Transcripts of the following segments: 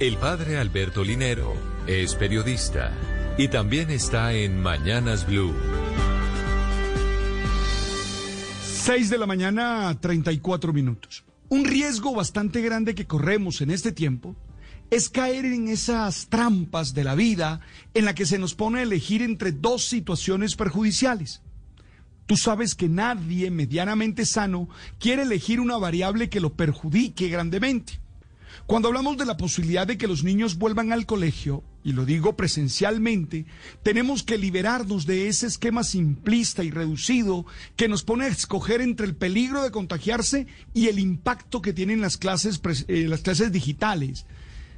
El padre Alberto Linero es periodista y también está en Mañanas Blue. 6 de la mañana, 34 minutos. Un riesgo bastante grande que corremos en este tiempo es caer en esas trampas de la vida en la que se nos pone a elegir entre dos situaciones perjudiciales. Tú sabes que nadie medianamente sano quiere elegir una variable que lo perjudique grandemente. Cuando hablamos de la posibilidad de que los niños vuelvan al colegio, y lo digo presencialmente, tenemos que liberarnos de ese esquema simplista y reducido que nos pone a escoger entre el peligro de contagiarse y el impacto que tienen las clases, eh, las clases digitales.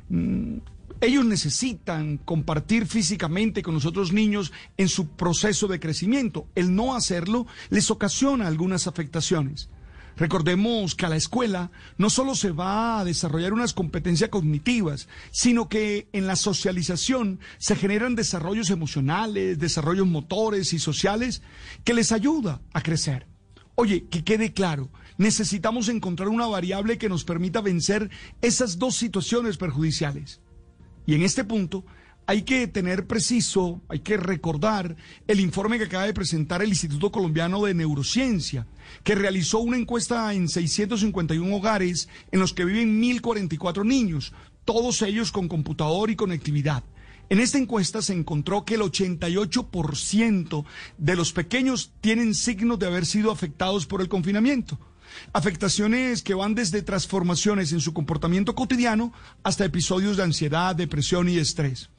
Mm, ellos necesitan compartir físicamente con los otros niños en su proceso de crecimiento. El no hacerlo les ocasiona algunas afectaciones. Recordemos que a la escuela no solo se va a desarrollar unas competencias cognitivas, sino que en la socialización se generan desarrollos emocionales, desarrollos motores y sociales que les ayuda a crecer. Oye, que quede claro, necesitamos encontrar una variable que nos permita vencer esas dos situaciones perjudiciales. Y en este punto hay que tener preciso, hay que recordar el informe que acaba de presentar el Instituto Colombiano de Neurociencia, que realizó una encuesta en 651 hogares en los que viven 1.044 niños, todos ellos con computador y conectividad. En esta encuesta se encontró que el 88% de los pequeños tienen signos de haber sido afectados por el confinamiento. Afectaciones que van desde transformaciones en su comportamiento cotidiano hasta episodios de ansiedad, depresión y estrés.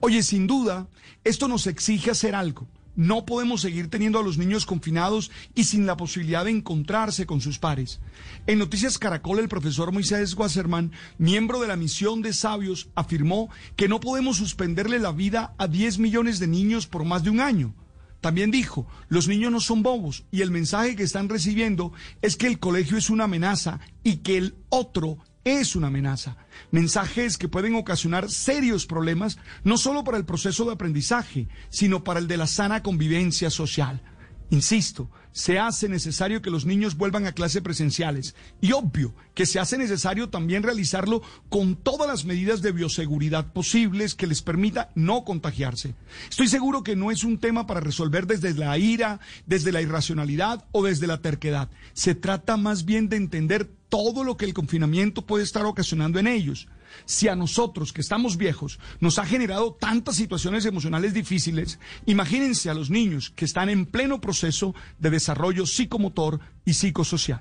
Oye, sin duda, esto nos exige hacer algo. No podemos seguir teniendo a los niños confinados y sin la posibilidad de encontrarse con sus pares. En Noticias Caracol, el profesor Moisés Wasserman, miembro de la misión de sabios, afirmó que no podemos suspenderle la vida a 10 millones de niños por más de un año. También dijo, los niños no son bobos y el mensaje que están recibiendo es que el colegio es una amenaza y que el otro es una amenaza. Mensajes que pueden ocasionar serios problemas, no solo para el proceso de aprendizaje, sino para el de la sana convivencia social. Insisto, se hace necesario que los niños vuelvan a clases presenciales y obvio que se hace necesario también realizarlo con todas las medidas de bioseguridad posibles que les permita no contagiarse. Estoy seguro que no es un tema para resolver desde la ira, desde la irracionalidad o desde la terquedad. Se trata más bien de entender todo lo que el confinamiento puede estar ocasionando en ellos. Si a nosotros, que estamos viejos, nos ha generado tantas situaciones emocionales difíciles, imagínense a los niños que están en pleno proceso de desarrollo psicomotor y psicosocial.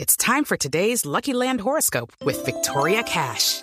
It's time for today's Lucky Land horoscope with Victoria Cash.